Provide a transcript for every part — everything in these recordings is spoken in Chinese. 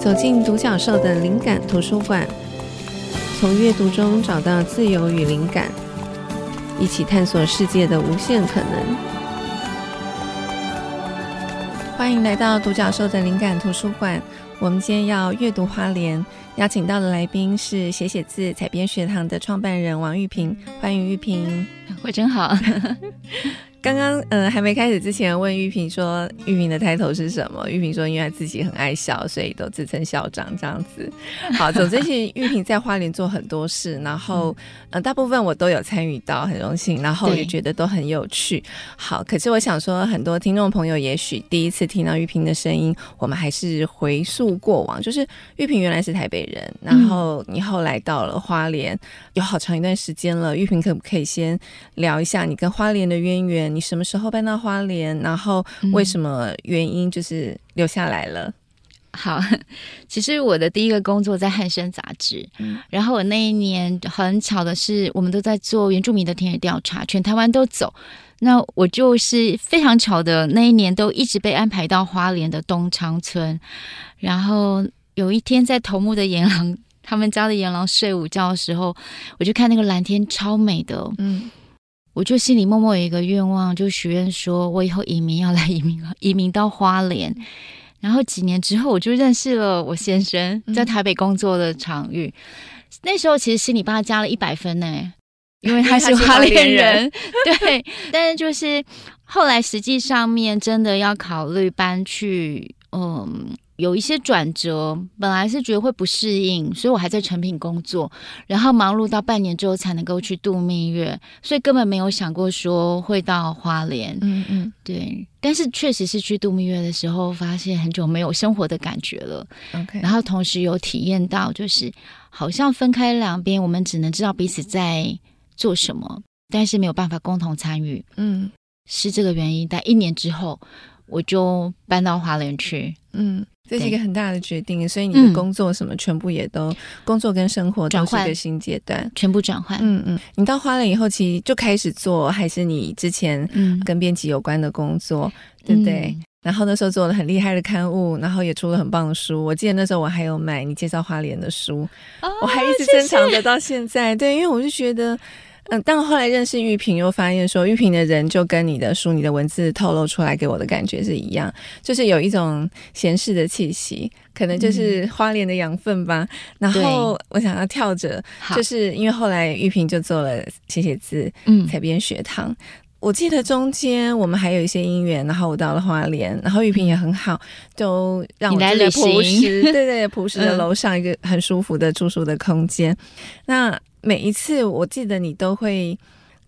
走进独角兽的灵感图书馆，从阅读中找到自由与灵感，一起探索世界的无限可能。欢迎来到独角兽的灵感图书馆。我们今天要阅读花莲，邀请到的来宾是写写字采编学堂的创办人王玉萍。欢迎玉萍，我真好。刚刚嗯还没开始之前问玉萍说，玉萍的 title 是什么？玉萍说，因为她自己很爱笑，所以都自称校长这样子。好，总之其实玉萍在花莲做很多事，然后、嗯、呃大部分我都有参与到，很荣幸，然后也觉得都很有趣。好，可是我想说，很多听众朋友也许第一次听到玉萍的声音，我们还是回溯过往，就是玉萍原来是台北人，然后你后来到了花莲，有好长一段时间了。玉萍可不可以先聊一下你跟花莲的渊源？你什么时候搬到花莲？然后为什么原因就是留下来了？嗯、好，其实我的第一个工作在汉生杂志，嗯、然后我那一年很巧的是，我们都在做原住民的田野调查，全台湾都走。那我就是非常巧的那一年，都一直被安排到花莲的东昌村。然后有一天在头目的岩狼，他们家的岩狼睡午觉的时候，我就看那个蓝天超美的，嗯。我就心里默默有一个愿望，就许愿说，我以后移民要来移民，移民到花莲。然后几年之后，我就认识了我先生，在台北工作的场域。嗯、那时候其实心里帮他加了一百分呢，因为他是花莲人。人 对，但是就是后来实际上面真的要考虑搬去，嗯。有一些转折，本来是觉得会不适应，所以我还在成品工作，然后忙碌到半年之后才能够去度蜜月，所以根本没有想过说会到花莲。嗯嗯，对。但是确实是去度蜜月的时候，发现很久没有生活的感觉了。Okay. 然后同时有体验到，就是好像分开两边，我们只能知道彼此在做什么，但是没有办法共同参与。嗯，是这个原因。但一年之后，我就搬到花莲去。嗯。这是一个很大的决定，所以你的工作什么全部也都、嗯、工作跟生活都是一个新阶段，全部转换。嗯嗯，你到花了以后，其实就开始做，还是你之前跟编辑有关的工作，嗯、对不对？嗯、然后那时候做了很厉害的刊物，然后也出了很棒的书。我记得那时候我还有买你介绍花莲的书，哦、我还一直珍藏着到现在。对，因为我就觉得。嗯，但后来认识玉萍，又发现说玉萍的人就跟你的书、你的文字透露出来给我的感觉是一样，就是有一种闲适的气息，可能就是花莲的养分吧。嗯、然后我想要跳着，就是因为后来玉萍就做了写写字，嗯，采编学堂。我记得中间我们还有一些姻缘，然后我到了花莲，然后玉萍也很好，就让我在朴实，对对，朴实的 楼上一个很舒服的住宿的空间。嗯、那每一次，我记得你都会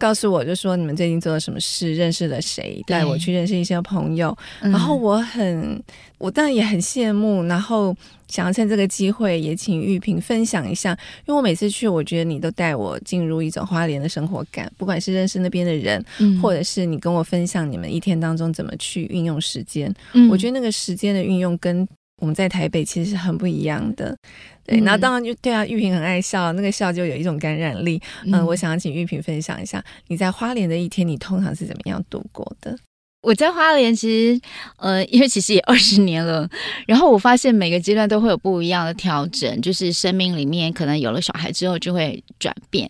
告诉我，就说你们最近做了什么事，认识了谁，带我去认识一些朋友。然后我很，嗯、我当然也很羡慕，然后想要趁这个机会也请玉萍分享一下，因为我每次去，我觉得你都带我进入一种花莲的生活感，不管是认识那边的人，嗯、或者是你跟我分享你们一天当中怎么去运用时间。嗯、我觉得那个时间的运用跟我们在台北其实是很不一样的。对，然后当然就对啊，玉萍很爱笑，那个笑就有一种感染力。嗯，嗯，我想要请玉萍分享一下，你在花莲的一天，你通常是怎么样度过的？我在花莲其实，呃，因为其实也二十年了，然后我发现每个阶段都会有不一样的调整，就是生命里面可能有了小孩之后就会转变。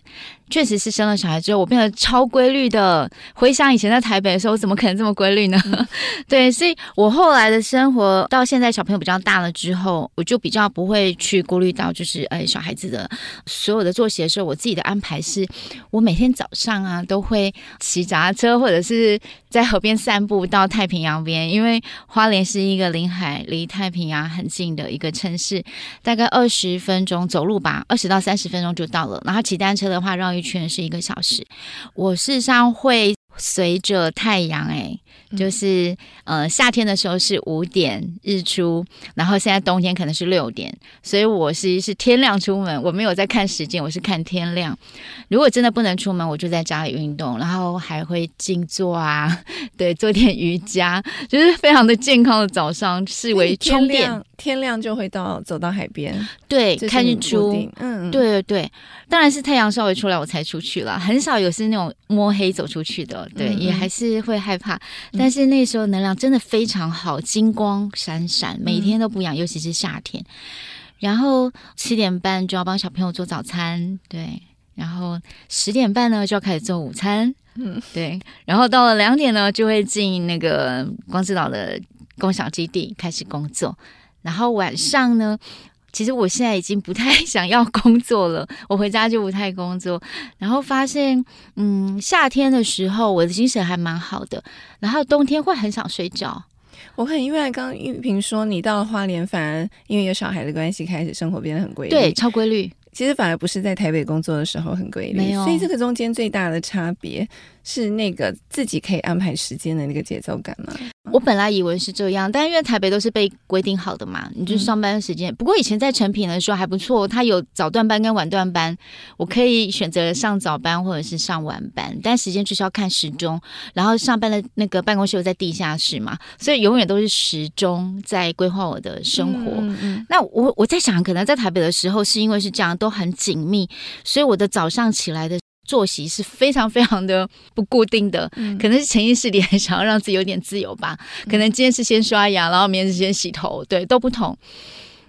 确实是生了小孩之后，我变得超规律的。回想以前在台北的时候，我怎么可能这么规律呢？嗯、对，所以我后来的生活到现在，小朋友比较大了之后，我就比较不会去顾虑到，就是哎，小孩子的所有的作息的时候，我自己的安排是，我每天早上啊都会骑脚踏车，或者是在河边散步到太平洋边，因为花莲是一个临海、离太平洋很近的一个城市，大概二十分钟走路吧，二十到三十分钟就到了。然后骑单车的话，绕一圈是一个小时，我事实上会随着太阳，哎，就是呃夏天的时候是五点日出，然后现在冬天可能是六点，所以我是是天亮出门，我没有在看时间，我是看天亮。如果真的不能出门，我就在家里运动，然后还会静坐啊，对，做点瑜伽，就是非常的健康的早上，视为充电。天亮就会到走到海边，对，看日出，嗯，对对对，当然是太阳稍微出来我才出去了，很少有是那种摸黑走出去的，对，嗯、也还是会害怕。但是那时候能量真的非常好，金光闪闪，每天都不一样，尤其是夏天。然后七点半就要帮小朋友做早餐，对，然后十点半呢就要开始做午餐，嗯，对，然后到了两点呢就会进那个光之岛的共享基地开始工作。然后晚上呢，其实我现在已经不太想要工作了，我回家就不太工作。然后发现，嗯，夏天的时候我的精神还蛮好的，然后冬天会很想睡觉。我很意外，刚刚玉萍说你到了花莲，反而因为有小孩的关系，开始生活变得很规律，对，超规律。其实反而不是在台北工作的时候很规律，没有。所以这个中间最大的差别是那个自己可以安排时间的那个节奏感吗？我本来以为是这样，但因为台北都是被规定好的嘛，你就上班时间。嗯、不过以前在成品的时候还不错，它有早段班跟晚段班，我可以选择上早班或者是上晚班，但时间就是要看时钟。然后上班的那个办公室又在地下室嘛，所以永远都是时钟在规划我的生活。嗯嗯、那我我在想，可能在台北的时候是因为是这样，都很紧密，所以我的早上起来的。作息是非常非常的不固定的，嗯、可能是潜意识里很想要让自己有点自由吧。嗯、可能今天是先刷牙，然后明天是先洗头，对，都不同。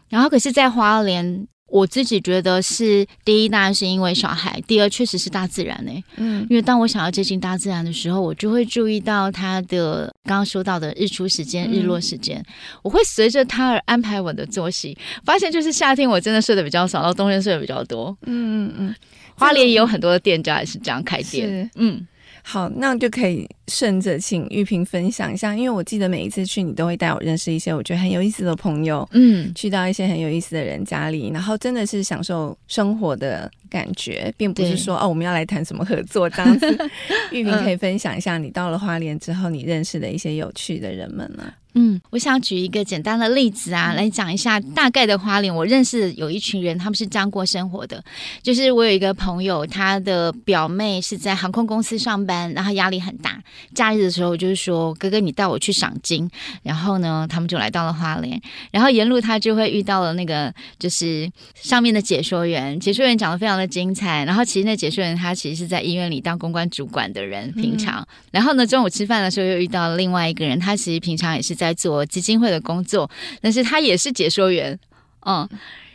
然后可是，在花莲，我自己觉得是第一，当然是因为小孩；第二，确实是大自然呢、欸。嗯，因为当我想要接近大自然的时候，我就会注意到它的刚刚说到的日出时间、日落时间，嗯、我会随着它而安排我的作息。发现就是夏天我真的睡得比较少，然后冬天睡得比较多。嗯嗯嗯。花莲也有很多的店家也是这样开店，是。嗯，好，那就可以顺着请玉萍分享一下，因为我记得每一次去，你都会带我认识一些我觉得很有意思的朋友，嗯，去到一些很有意思的人家里，然后真的是享受生活的感觉，并不是说哦，我们要来谈什么合作这样子。玉萍可以分享一下，你到了花莲之后，你认识的一些有趣的人们吗？嗯，我想举一个简单的例子啊，来讲一下大概的花莲。我认识有一群人，他们是这样过生活的。就是我有一个朋友，他的表妹是在航空公司上班，然后压力很大。假日的时候，就是说哥哥，你带我去赏金。然后呢，他们就来到了花莲。然后沿路他就会遇到了那个，就是上面的解说员。解说员讲的非常的精彩。然后其实那解说员他其实是在医院里当公关主管的人，平常。嗯、然后呢，中午吃饭的时候又遇到了另外一个人，他其实平常也是在。在做基金会的工作，但是他也是解说员，嗯，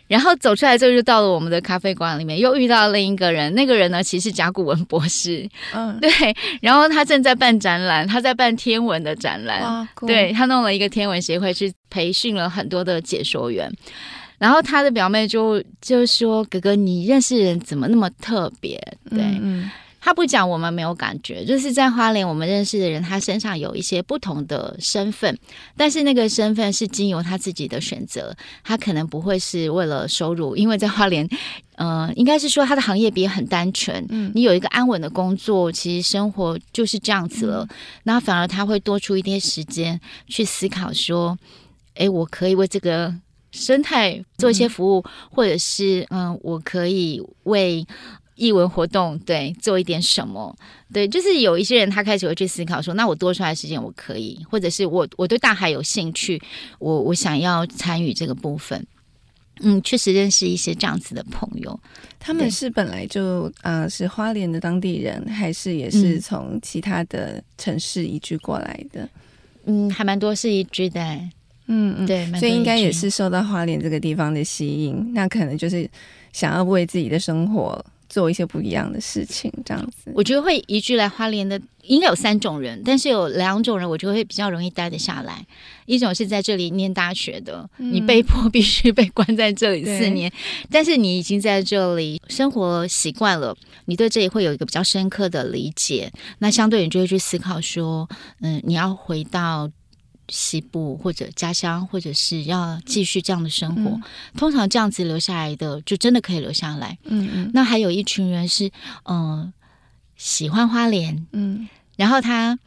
然后走出来之后就到了我们的咖啡馆里面，又遇到了另一个人，那个人呢其实是甲骨文博士，嗯，对，然后他正在办展览，他在办天文的展览，对，他弄了一个天文协会去培训了很多的解说员，然后他的表妹就就说：“哥哥，你认识人怎么那么特别？”对。嗯嗯他不讲，我们没有感觉。就是在花莲，我们认识的人，他身上有一些不同的身份，但是那个身份是经由他自己的选择。他可能不会是为了收入，因为在花莲，呃，应该是说他的行业别很单纯。嗯，你有一个安稳的工作，其实生活就是这样子了。那、嗯、反而他会多出一点时间去思考，说：“哎，我可以为这个生态做一些服务，嗯、或者是嗯、呃，我可以为。”艺文活动，对，做一点什么，对，就是有一些人他开始会去思考说，那我多出来的时间我可以，或者是我我对大海有兴趣，我我想要参与这个部分。嗯，确实认识一些这样子的朋友，他们是本来就呃、是花莲的当地人，还是也是从其他的城市移居过来的？嗯，还蛮多是移居的，嗯嗯，对，所以应该也是受到花莲这个地方的吸引，那可能就是想要为自己的生活。做一些不一样的事情，这样子。我觉得会移居来花莲的应该有三种人，但是有两种人，我觉得会比较容易待得下来。一种是在这里念大学的，嗯、你被迫必须被关在这里四 年，但是你已经在这里生活习惯了，你对这里会有一个比较深刻的理解。那相对你就会去思考说，嗯，你要回到。西部或者家乡，或者是要继续这样的生活，嗯、通常这样子留下来的，就真的可以留下来。嗯嗯。那还有一群人是，嗯、呃，喜欢花莲，嗯，然后他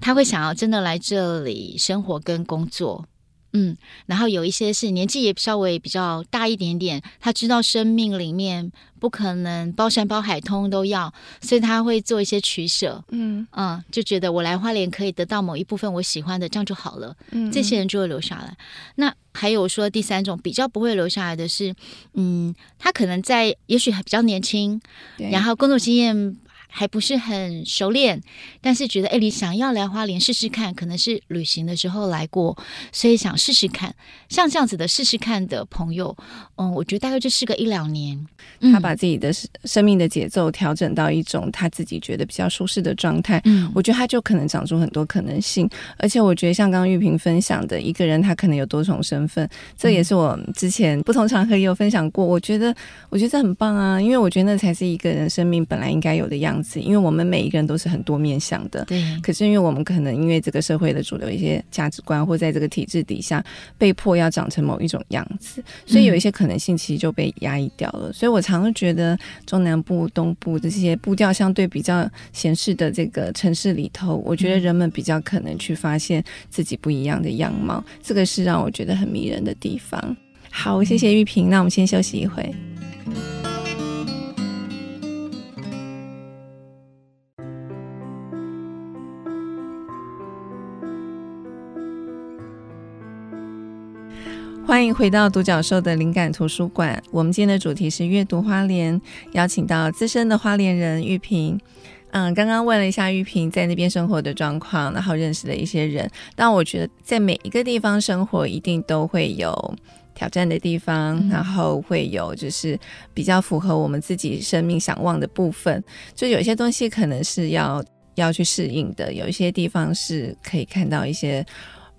他会想要真的来这里生活跟工作，嗯，然后有一些是年纪也稍微比较大一点点，他知道生命里面不可能包山包海通都要，所以他会做一些取舍。嗯嗯，就觉得我来花莲可以得到某一部分我喜欢的，这样就好了。嗯，这些人就会留下来。那还有说第三种比较不会留下来的是，嗯，他可能在也许还比较年轻，然后工作经验。还不是很熟练，但是觉得哎，你想要来花莲试试看，可能是旅行的时候来过，所以想试试看。像这样子的试试看的朋友，嗯，我觉得大概就试个一两年，他把自己的生命的节奏调整到一种他自己觉得比较舒适的状态，嗯，我觉得他就可能长出很多可能性。而且我觉得像刚刚玉萍分享的，一个人他可能有多重身份，这也是我之前不同场合也有分享过。我觉得，我觉得这很棒啊，因为我觉得那才是一个人生命本来应该有的样子。因为我们每一个人都是很多面向的，对。可是因为我们可能因为这个社会的主流一些价值观，或在这个体制底下被迫要长成某一种样子，所以有一些可能性其实就被压抑掉了。嗯、所以我常常觉得中南部、东部这些步调相对比较闲适的这个城市里头，我觉得人们比较可能去发现自己不一样的样貌，这个是让我觉得很迷人的地方。好，谢谢玉萍，那我们先休息一会。欢迎回到独角兽的灵感图书馆。我们今天的主题是阅读花莲，邀请到资深的花莲人玉萍。嗯，刚刚问了一下玉萍在那边生活的状况，然后认识了一些人。但我觉得在每一个地方生活，一定都会有挑战的地方，嗯、然后会有就是比较符合我们自己生命想望的部分。就有些东西可能是要要去适应的，有一些地方是可以看到一些。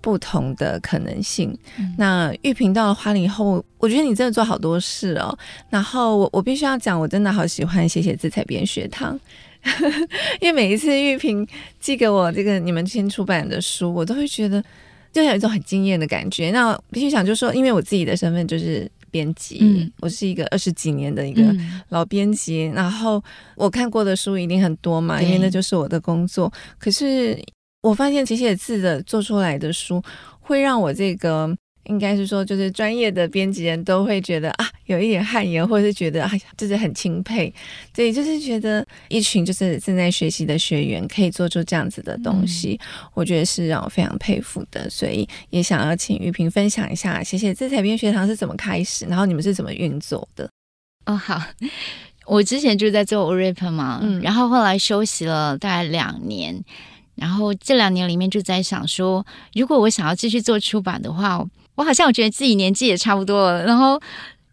不同的可能性。嗯、那玉萍到了花莲以后，我觉得你真的做好多事哦。然后我我必须要讲，我真的好喜欢写写字才编学堂，因为每一次玉萍寄给我这个你们新出版的书，我都会觉得就有一种很惊艳的感觉。那必须想就是说，因为我自己的身份就是编辑，嗯、我是一个二十几年的一个老编辑，嗯、然后我看过的书一定很多嘛，因为那就是我的工作。可是。我发现写写字的做出来的书，会让我这个应该是说，就是专业的编辑人都会觉得啊，有一点汗颜，或者是觉得哎呀，就是很钦佩。对，就是觉得一群就是正在学习的学员可以做出这样子的东西，嗯、我觉得是让我非常佩服的。所以也想要请玉萍分享一下写写字采编学堂是怎么开始，然后你们是怎么运作的？哦，好，我之前就在做 rap 嘛，嗯，然后后来休息了大概两年。然后这两年里面就在想说，如果我想要继续做出版的话，我好像我觉得自己年纪也差不多了，然后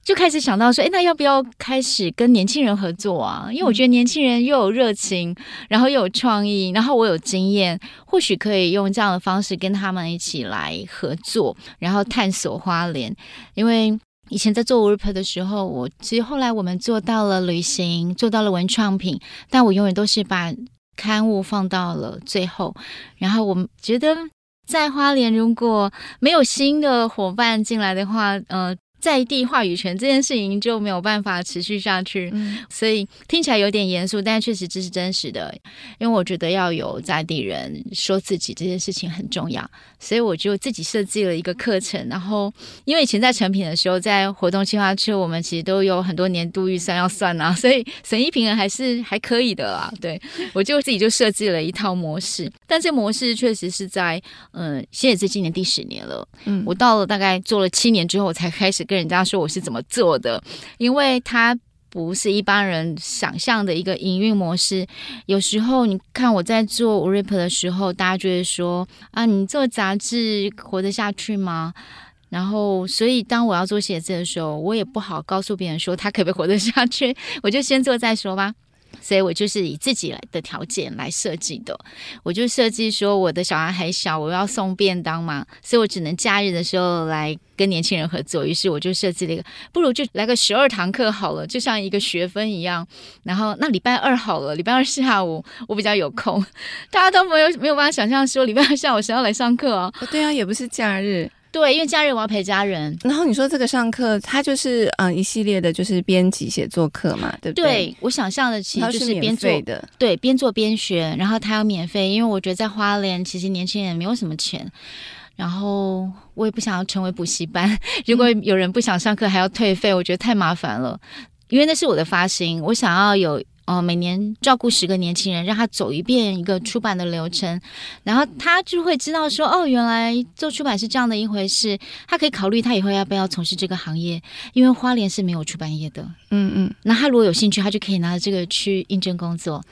就开始想到说，哎，那要不要开始跟年轻人合作啊？因为我觉得年轻人又有热情，然后又有创意，然后我有经验，或许可以用这样的方式跟他们一起来合作，然后探索花莲。因为以前在做 w o r p 的时候，我其实后来我们做到了旅行，做到了文创品，但我永远都是把。刊物放到了最后，然后我们觉得在花莲如果没有新的伙伴进来的话，呃。在地话语权这件事情就没有办法持续下去，嗯、所以听起来有点严肃，但确实这是真实的。因为我觉得要有在地人说自己这件事情很重要，所以我就自己设计了一个课程。然后，因为以前在成品的时候，在活动计划区，我们其实都有很多年度预算要算啊，所以损益平衡还是还可以的啦。对，我就自己就设计了一套模式，但这模式确实是在嗯，现在是今年第十年了。嗯，我到了大概做了七年之后，我才开始。跟人家说我是怎么做的，因为他不是一般人想象的一个营运模式。有时候你看我在做 RIP 的时候，大家就会说啊，你做杂志活得下去吗？然后，所以当我要做写字的时候，我也不好告诉别人说他可不可以活得下去，我就先做再说吧。所以我就是以自己来的条件来设计的，我就设计说我的小孩还小，我要送便当嘛，所以我只能假日的时候来跟年轻人合作。于是我就设计了一个，不如就来个十二堂课好了，就像一个学分一样。然后那礼拜二好了，礼拜二下午我比较有空，大家都没有没有办法想象说礼拜二下午谁要来上课哦。对啊，也不是假日。对，因为家人我要陪家人。然后你说这个上课，它就是嗯、呃、一系列的，就是编辑写作课嘛，对不对？对，我想象的其实就是边做对，边做边学，然后它要免费，因为我觉得在花莲其实年轻人没有什么钱。然后我也不想要成为补习班。如果有人不想上课还要退费，我觉得太麻烦了。因为那是我的发心，我想要有。哦，每年照顾十个年轻人，让他走一遍一个出版的流程，然后他就会知道说，哦，原来做出版是这样的一回事。他可以考虑他以后要不要从事这个行业，因为花莲是没有出版业的。嗯嗯，那他如果有兴趣，他就可以拿着这个去应征工作。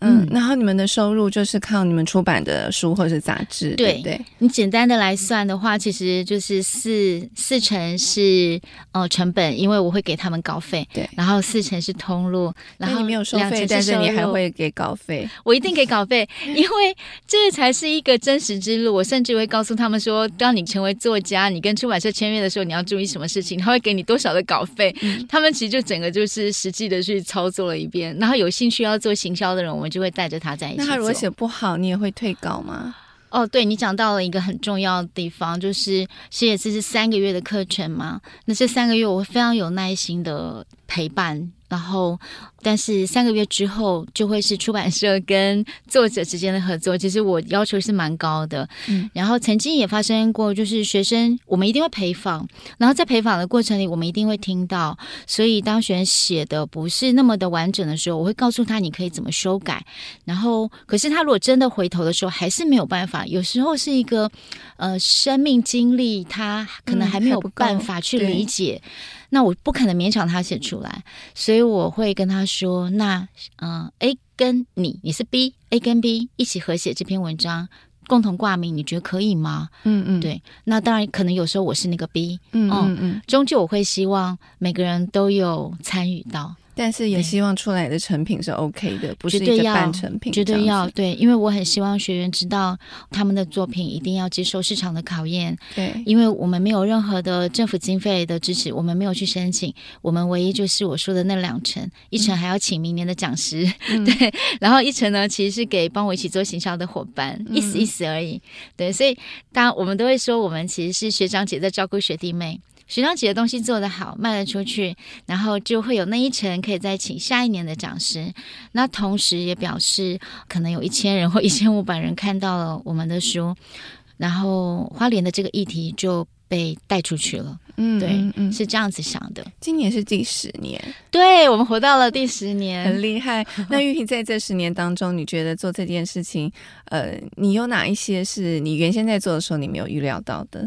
嗯，然后你们的收入就是靠你们出版的书或者是杂志，对对，对。你简单的来算的话，其实就是四四成是呃成本，因为我会给他们稿费，对。然后四成是通路，然后你没有收费，但是你还会给稿费，我一定给稿费，因为这才是一个真实之路。我甚至会告诉他们说，当你成为作家，你跟出版社签约的时候，你要注意什么事情，他会给你多少的稿费。嗯。他们其实就整个就是实际的去操作了一遍，然后有兴趣要做行销的人，我们。就会带着他在一起。那他如果写不好，你也会退稿吗？哦，对，你讲到了一个很重要的地方，就是写字是三个月的课程嘛。那这三个月我会非常有耐心的陪伴。然后，但是三个月之后就会是出版社跟作者之间的合作。其实我要求是蛮高的。嗯，然后曾经也发生过，就是学生我们一定会陪访，然后在陪访的过程里，我们一定会听到。所以当学生写的不是那么的完整的时候，我会告诉他你可以怎么修改。然后，可是他如果真的回头的时候，还是没有办法。有时候是一个呃生命经历，他可能还没有办法去理解。嗯那我不可能勉强他写出来，所以我会跟他说：“那嗯、呃、，A 跟你，你是 B，A 跟 B 一起合写这篇文章，共同挂名，你觉得可以吗？”嗯嗯，对。那当然，可能有时候我是那个 B，嗯嗯嗯，终究我会希望每个人都有参与到。但是也希望出来的成品是 OK 的，不是一个半成品。绝对要对，因为我很希望学员知道他们的作品一定要接受市场的考验。对，因为我们没有任何的政府经费的支持，我们没有去申请，我们唯一就是我说的那两成，一成还要请明年的讲师。嗯、对，然后一成呢，其实是给帮我一起做行销的伙伴，意思意思而已。对，所以当我们都会说，我们其实是学长姐在照顾学弟妹。学长姐的东西做得好，卖得出去，然后就会有那一层可以再请下一年的讲师。那同时也表示，可能有一千人或一千五百人看到了我们的书，然后花莲的这个议题就被带出去了。嗯，对，嗯，嗯，是这样子想的。今年是第十年，对，我们活到了第十年，很厉害。那玉萍在这十年当中，你觉得做这件事情，呃，你有哪一些是你原先在做的时候你没有预料到的？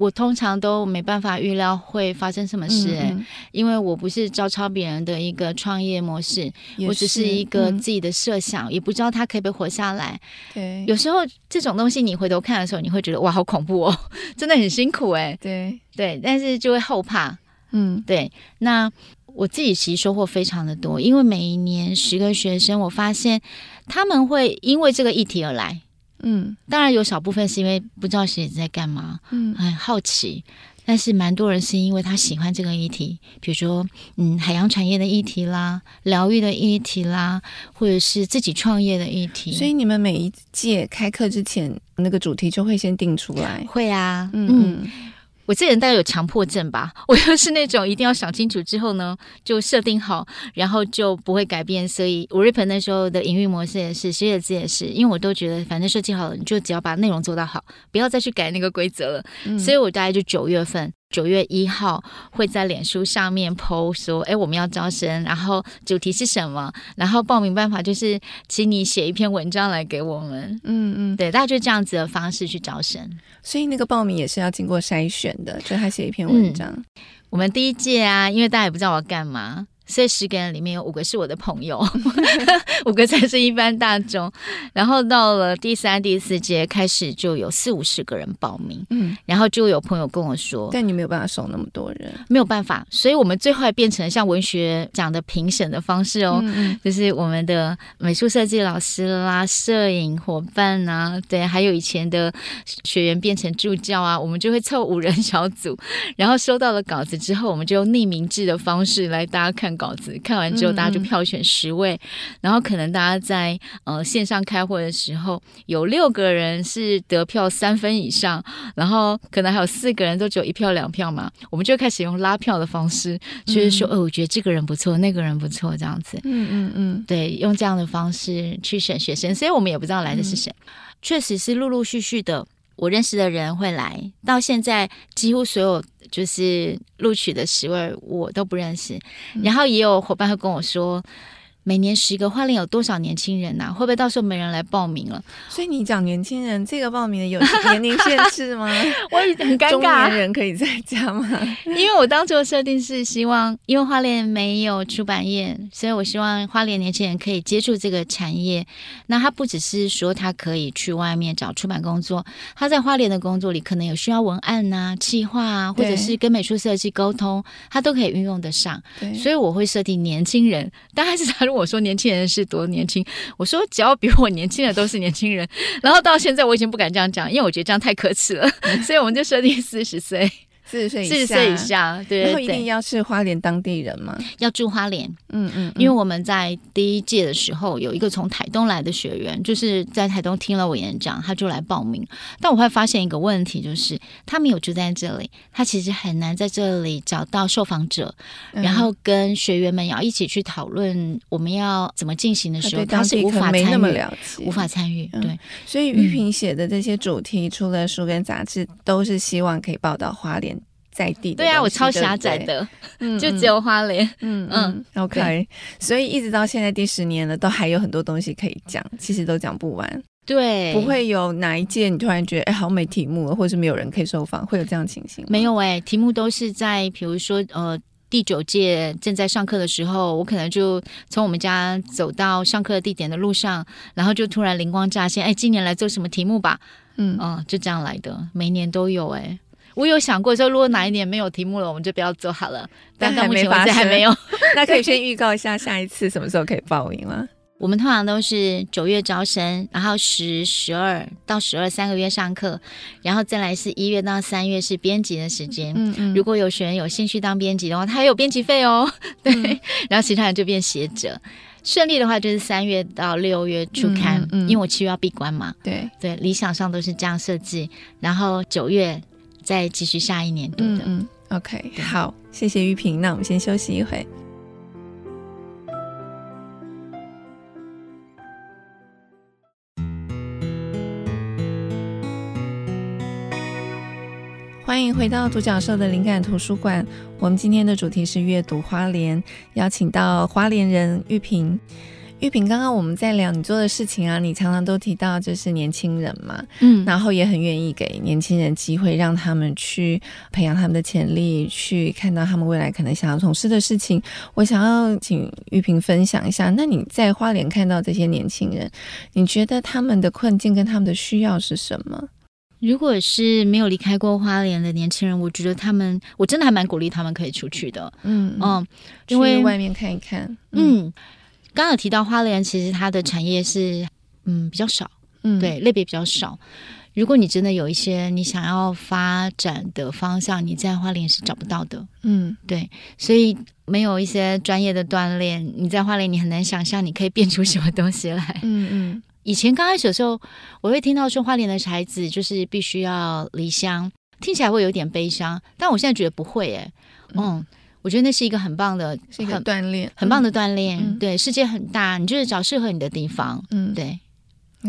我通常都没办法预料会发生什么事，欸，哎、嗯，因为我不是照抄别人的一个创业模式，我只是一个自己的设想，嗯，也不知道它可不可以活下来。对，有时候这种东西你回头看的时候，你会觉得哇，好恐怖哦，真的很辛苦哎，欸。对对，但是就会后怕。嗯，对。那我自己其实收获非常的多，因为每一年十个学生，我发现他们会因为这个议题而来。嗯，当然有少部分是因为不知道学姐在干嘛，嗯，很好奇，但是蛮多人是因为他喜欢这个议题，比如说，嗯，海洋产业的议题啦，疗愈的议题啦，或者是自己创业的议题。所以你们每一届开课之前，那个主题就会先定出来？会啊，嗯。嗯我这人大概有强迫症吧，我又是那种一定要想清楚之后呢，就设定好，然后就不会改变。所以五瑞鹏那时候的营运模式也是，写写字也是，因为我都觉得反正设计好了，你就只要把内容做到好，不要再去改那个规则了。嗯、所以我大概就九月份。九月一号会在脸书上面 po 说，哎，我们要招生，然后主题是什么？然后报名办法就是，请你写一篇文章来给我们。嗯嗯，对，大概就这样子的方式去招生。所以那个报名也是要经过筛选的，就他写一篇文章。嗯，我们第一届啊，因为大家也不知道我要干嘛。所以十个人里面有五个是我的朋友，五个才是一般大众。然后到了第三、第四届开始，就有四五十个人报名。嗯，然后就有朋友跟我说：“但你没有办法收那么多人，没有办法。”所以我们最后还变成了像文学奖的评审的方式哦，嗯嗯，就是我们的美术设计老师啦、摄影伙伴啊，对，还有以前的学员变成助教啊，我们就会凑五人小组，然后收到了稿子之后，我们就用匿名制的方式来大家看。稿子看完之后，大家就票选十位，然后可能大家在呃线上开会的时候，有六个人是得票三分以上，然后可能还有四个人都只有一票两票嘛，我们就开始用拉票的方式，就是说，哦、我觉得这个人不错，那个人不错，这样子，嗯嗯嗯，对，用这样的方式去选学生，所以我们也不知道来的是谁，确实是陆陆续续的。我认识的人会来，到现在几乎所有就是录取的十位我都不认识，嗯、然后也有伙伴会跟我说。每年十个花莲有多少年轻人呐、啊？会不会到时候没人来报名了？所以你讲年轻人，这个报名的有年龄限制吗？我很尴尬。中年人可以参加吗？因为我当初的设定是希望，因为花莲没有出版业，所以我希望花莲年轻人可以接触这个产业。那他不只是说他可以去外面找出版工作，他在花莲的工作里可能有需要文案呐、啊、企划啊，或者是跟美术设计沟通，他都可以运用得上。所以我会设定年轻人，当然是他。我说年轻人是多年轻，我说只要比我年轻的都是年轻人。然后到现在我已经不敢这样讲，因为我觉得这样太可耻了，所以我们就设定四十岁。四十岁以下，四十岁以下，对，然后一定要是花莲当地人吗？要住花莲，嗯，嗯嗯，因为我们在第一届的时候有一个从台东来的学员，就是在台东听了我演讲，他就来报名。但我会发现一个问题，就是他没有住在这里，他其实很难在这里找到受访者，嗯、然后跟学员们要一起去讨论我们要怎么进行的时候，他是无法参与，无法参与。对，所以玉萍写的这些主题，嗯、除了书跟杂志，都是希望可以报道花莲。在地对啊，我超狭窄的，嗯，就只有花莲，嗯嗯，OK，所以一直到现在第十年了，都还有很多东西可以讲，其实都讲不完，对，不会有哪一届你突然觉得哎，好没题目了，或者是没有人可以受访，会有这样的情形？没有哎、欸，题目都是在比如说呃第九届正在上课的时候，我可能就从我们家走到上课的地点的路上，然后就突然灵光乍现，哎，今年来做什么题目吧？嗯。嗯、呃，就这样来的，每年都有哎、欸。我有想过说，如果哪一年没有题目了，我们就不要做好了。但到目前为止还没有。那可以先预告一下下一次什么时候可以报名吗？我们通常都是九月招生，然后十、十二到十二三个月上课，然后再来是一月到三月是编辑的时间。嗯嗯。如果有学员有兴趣当编辑的话，他还有编辑费哦。对。嗯、然后其他人就变写者。顺利的话就是三月到六月出刊，嗯嗯、因为我七月要闭关嘛。对对，理想上都是这样设计。然后九月。再继续下一年度的，嗯，OK，好，谢谢玉萍，那我们先休息一会。欢迎回到独角兽的灵感图书馆，我们今天的主题是阅读花莲，邀请到花莲人玉萍。玉萍，刚刚我们在聊你做的事情啊，你常常都提到就是年轻人嘛，嗯，然后也很愿意给年轻人机会，让他们去培养他们的潜力，去看到他们未来可能想要从事的事情。我想要请玉萍分享一下，那你在花莲看到这些年轻人，你觉得他们的困境跟他们的需要是什么？如果是没有离开过花莲的年轻人，我觉得他们，我真的还蛮鼓励他们可以出去的，嗯嗯，因为去外面看一看，嗯。嗯刚刚有提到花莲，其实它的产业是嗯比较少，嗯对类别比较少。如果你真的有一些你想要发展的方向，你在花莲是找不到的，嗯对。所以没有一些专业的锻炼，你在花莲你很难想象你可以变出什么东西来。嗯嗯。以前刚开始的时候，我会听到说花莲的孩子就是必须要离乡，听起来会有点悲伤，但我现在觉得不会诶。嗯。我觉得那是一个很棒的，是一个锻炼，很棒的锻炼。嗯、对，世界很大，你就是找适合你的地方。嗯，对。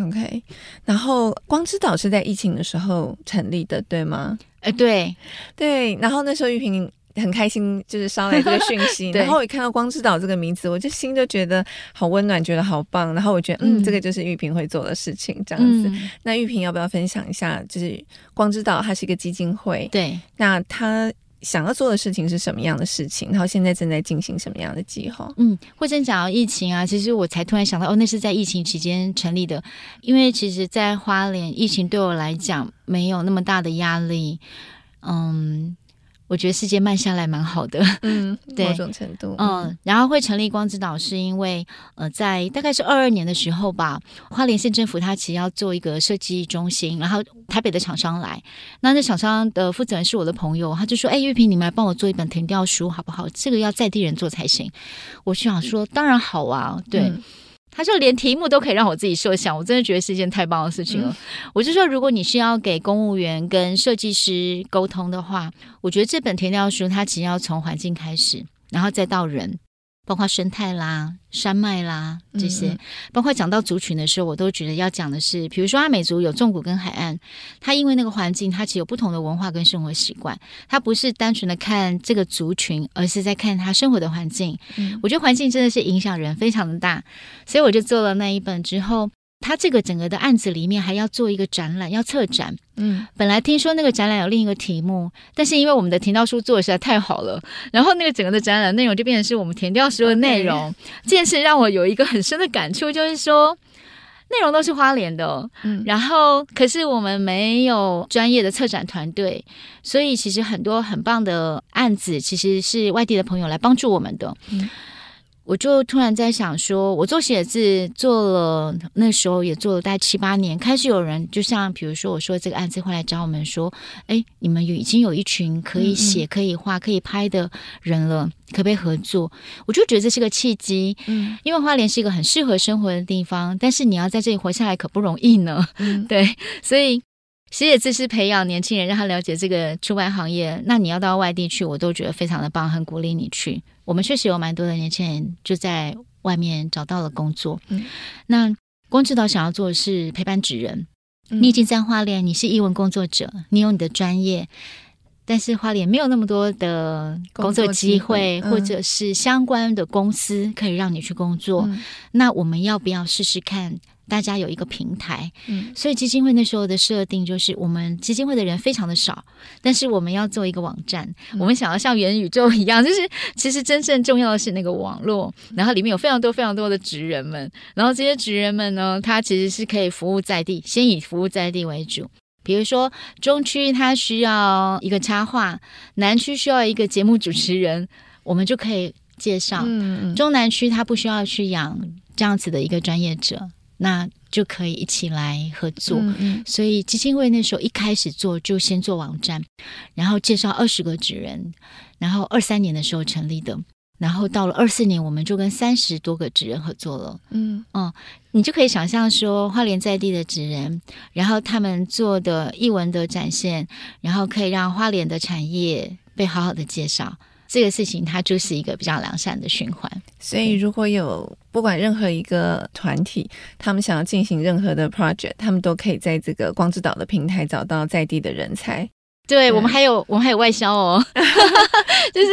OK。然后光之岛是在疫情的时候成立的，对吗？哎，对对。然后那时候玉萍很开心，就是捎来这个讯息。然后我一看到光之岛这个名字，我就心就觉得好温暖，觉得好棒。然后我觉得，嗯，嗯这个就是玉萍会做的事情，这样子。嗯、那玉萍要不要分享一下？就是光之岛它是一个基金会，对。那它。想要做的事情是什么样的事情？然后现在正在进行什么样的计划？嗯，或者讲到疫情啊，其实我才突然想到，哦，那是在疫情期间成立的。因为其实，在花莲，疫情对我来讲没有那么大的压力。嗯。我觉得世界慢下来蛮好的，嗯，对，某种程度，嗯，然后会成立光之岛，是因为呃，在大概是二二年的时候吧，花莲县政府它其实要做一个设计中心，然后台北的厂商来，那那厂商的负责人是我的朋友，他就说：“哎，玉萍，你们来帮我做一本田调书好不好？这个要在地人做才行。”我就想说：“当然好啊，对。嗯”他说连题目都可以让我自己设想，我真的觉得是一件太棒的事情了。嗯、我就说，如果你是要给公务员跟设计师沟通的话，我觉得这本填料书它其实要从环境开始，然后再到人。包括生态啦、山脉啦这些，嗯嗯包括讲到族群的时候，我都觉得要讲的是，比如说阿美族有纵谷跟海岸，它因为那个环境，它其实有不同的文化跟生活习惯，它不是单纯的看这个族群，而是在看它生活的环境。嗯、我觉得环境真的是影响人非常的大，所以我就做了那一本之后。他这个整个的案子里面还要做一个展览，要策展。嗯，本来听说那个展览有另一个题目，但是因为我们的田调书做的实在太好了，然后那个整个的展览内容就变成是我们田调书的内容。这件事让我有一个很深的感触，就是说内容都是花莲的，嗯，然后可是我们没有专业的策展团队，所以其实很多很棒的案子其实是外地的朋友来帮助我们的。嗯。我就突然在想说，我做写字做了，那时候也做了大概七八年，开始有人就像比如说我说这个案子会来找我们说，哎，你们有已经有一群可以写、可以画、可以拍的人了，可不可以合作？我就觉得这是个契机，嗯，因为花莲是一个很适合生活的地方，但是你要在这里活下来可不容易呢，嗯，对，所以。写写字是培养年轻人，让他了解这个出版行业。那你要到外地去，我都觉得非常的棒，很鼓励你去。我们确实有蛮多的年轻人就在外面找到了工作。嗯，那光知道想要做的是陪伴职人。嗯，你已经在花莲，你是艺文工作者，你有你的专业，但是花莲没有那么多的工作机会，嗯，或者是相关的公司可以让你去工作。嗯，那我们要不要试试看？大家有一个平台，嗯，所以基金会那时候的设定就是，我们基金会的人非常的少，但是我们要做一个网站，嗯，我们想要像元宇宙一样，就是其实真正重要的是那个网络，然后里面有非常多非常多的职人们，然后这些职人们呢，他其实是可以服务在地，先以服务在地为主，比如说中区他需要一个插画，南区需要一个节目主持人，我们就可以介绍，嗯，中南区他不需要去养这样子的一个专业者。那就可以一起来合作，嗯嗯，所以基金会那时候一开始做就先做网站，然后介绍二十个职人，然后二三年的时候成立的，然后到了二四年我们就跟三十多个职人合作了，嗯。嗯，你就可以想象说花莲在地的职人，然后他们做的艺文的展现，然后可以让花莲的产业被好好的介绍。这个事情它就是一个比较良善的循环，所以如果有不管任何一个团体，他们想要进行任何的 project，他们都可以在这个光之岛的平台找到在地的人才。对，对我们还有我们还有外销哦，就是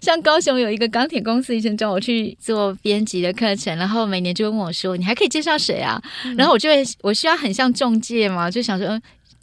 像高雄有一个钢铁公司，以前叫我去做编辑的课程，然后每年就问我说：“你还可以介绍谁啊？”嗯、然后我就会我需要很像中介嘛，就想说嗯。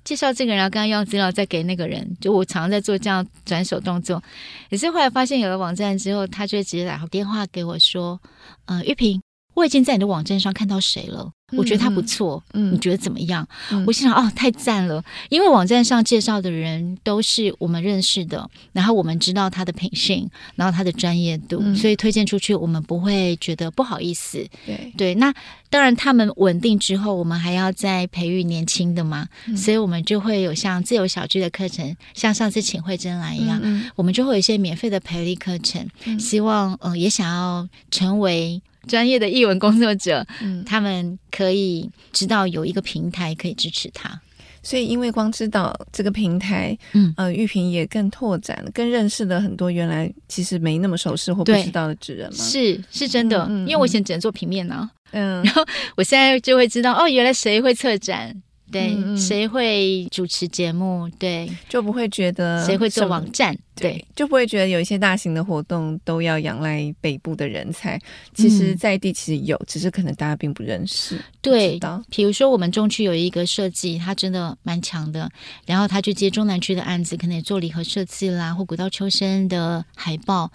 介绍这个人，然后刚刚要资料再给那个人，就我常常在做这样转手动作。也是后来发现有了网站之后，他就直接打电话给我说：“呃，玉萍，我已经在你的网站上看到谁了。”我觉得他不错，嗯，你觉得怎么样？嗯、我心想，哦，太赞了！因为网站上介绍的人都是我们认识的，然后我们知道他的品性，然后他的专业度，嗯、所以推荐出去，我们不会觉得不好意思。对对，那当然，他们稳定之后，我们还要再培育年轻的嘛，嗯、所以我们就会有像自由小聚的课程，像上次请慧珍来一样，我们就会有一些免费的培力课程，嗯、希望嗯、呃，也想要成为。专业的译文工作者，嗯，他们可以知道有一个平台可以支持他，所以因为光知道这个平台，嗯，呃，玉萍也更拓展了，更认识了很多原来其实没那么熟识或不知道的职人嘛，是是真的，嗯嗯嗯，因为我以前只能做平面呢，啊，嗯，然后我现在就会知道，哦，原来谁会策展。对，嗯、谁会主持节目？对，就不会觉得谁会做网站？对，对，就不会觉得有一些大型的活动都要仰赖北部的人才。其实，在地其实有，嗯、只是可能大家并不认识。对，比如说我们中区有一个设计，他真的蛮强的，然后他去接中南区的案子，可能也做礼盒设计啦，或古道秋生的海报。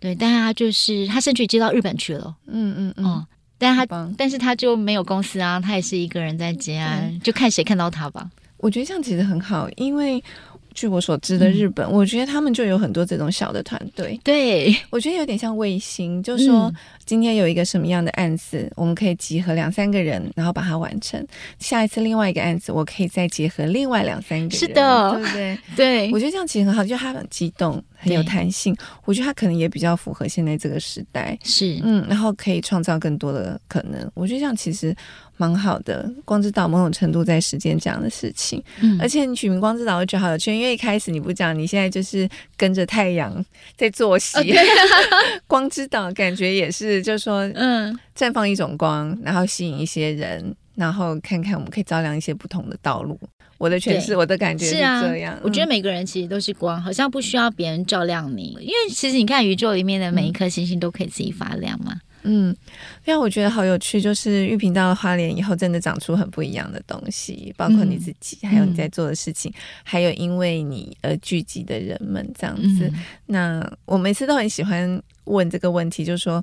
对，但他就是他甚至接到日本去了。嗯嗯嗯。嗯但他，但是他就没有公司啊，他也是一个人在接啊，就看谁看到他吧。我觉得这样其实很好，因为据我所知的日本，嗯、我觉得他们就有很多这种小的团队。对，我觉得有点像卫星，就是说今天有一个什么样的案子，嗯、我们可以集合两三个人，然后把它完成。下一次另外一个案子，我可以再结合另外两三个人。是的，对不对？对，我觉得这样其实很好，就他很激动。很有弹性。我觉得它可能也比较符合现在这个时代，是嗯，然后可以创造更多的可能。我觉得这样其实蛮好的。光之岛某种程度在实践这样的事情，嗯，而且你取名光之岛，我觉得好有趣，因为一开始你不讲，你现在就是跟着太阳在作息。光之岛感觉也是，就是说，嗯，绽放一种光，然后吸引一些人。然后看看我们可以照亮一些不同的道路。我的诠释，我的感觉是这样。啊嗯、我觉得每个人其实都是光，好像不需要别人照亮你，因为其实你看宇宙里面的每一颗星星都可以自己发亮嘛。嗯，因为我觉得好有趣，就是玉萍到了花莲以后，真的长出很不一样的东西，包括你自己，嗯、还有你在做的事情，嗯、还有因为你而聚集的人们这样子。嗯、那我每次都很喜欢问这个问题，就是说。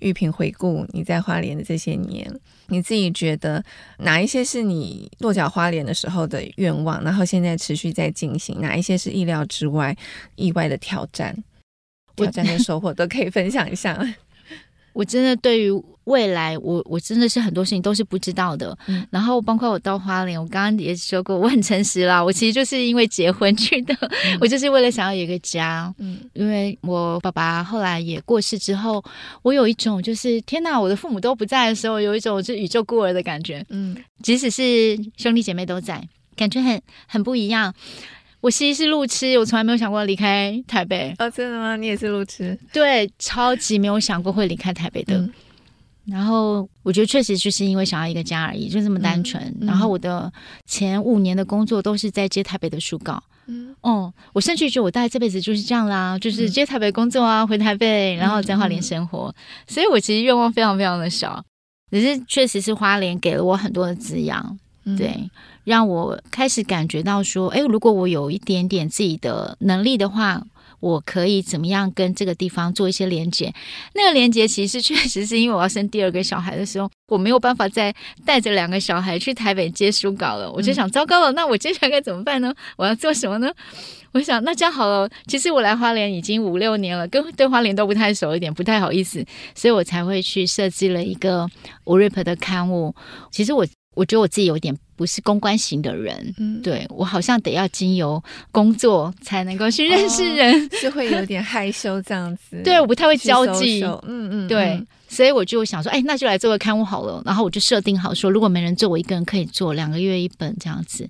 玉萍回顾你在花莲的这些年，你自己觉得哪一些是你落脚花莲的时候的愿望，然后现在持续在进行？哪一些是意料之外、意外的挑战？挑战跟收获都可以分享一下。我真的对于未来，我我真的是很多事情都是不知道的。嗯、然后包括我到花莲，我刚刚也说过，我很诚实啦。我其实就是因为结婚去的，嗯、我就是为了想要有一个家。嗯，因为我爸爸后来也过世之后，我有一种就是天哪，我的父母都不在的时候，有一种就是宇宙孤儿的感觉。嗯，即使是兄弟姐妹都在，感觉很很不一样。我其实是路痴，我从来没有想过离开台北。哦，真的吗？你也是路痴？对，超级没有想过会离开台北的。嗯、然后我觉得确实就是因为想要一个家而已，就这么单纯。然后我的前五年的工作都是在接台北的书稿。嗯，哦，我甚至觉得我大概这辈子就是这样啦，就是接台北工作啊，回台北，然后在花莲生活。所以我其实愿望非常非常的小，只是确实是花莲给了我很多的滋养。嗯、对。让我开始感觉到说，哎，如果我有一点点自己的能力的话，我可以怎么样跟这个地方做一些连接？那个连接其实确实是因为我要生第二个小孩的时候，我没有办法再带着两个小孩去台北接书稿了。我就想，糟糕了，那我接下来该怎么办呢？我要做什么呢？我想，那这样好了，其实我来花莲已经五六年了，跟对花莲都不太熟一点，不太好意思，所以我才会去设计了一个 WURIP 的刊物。其实我。我觉得我自己有点不是公关型的人，嗯，对，我好像得要经由工作才能够去认识人，哦、是会有点害羞这样子。对，我不太会交际，嗯嗯，嗯对，嗯、所以我就想说，哎，那就来做个刊物好了。然后我就设定好说，如果没人做，我一个人可以做两个月一本这样子。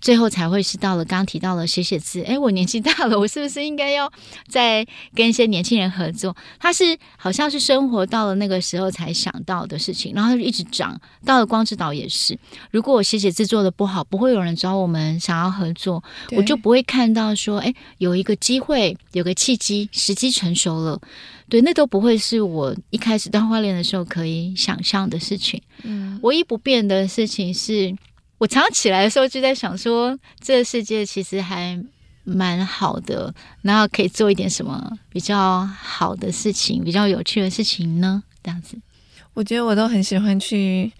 最后才会是到了刚刚提到了写写字，哎，我年纪大了，我是不是应该要再跟一些年轻人合作？他是好像是生活到了那个时候才想到的事情，然后他就一直长。到了光之岛也是，如果我写写字做的不好，不会有人找我们想要合作，我就不会看到说，哎，有一个机会，有个契机，时机成熟了，对，那都不会是我一开始当花莲的时候可以想象的事情。嗯，唯一不变的事情是。我常常起来的时候就在想说，这个世界其实还蛮好的，然后可以做一点什么比较好的事情，比较有趣的事情呢？这样子，我觉得我都很喜欢去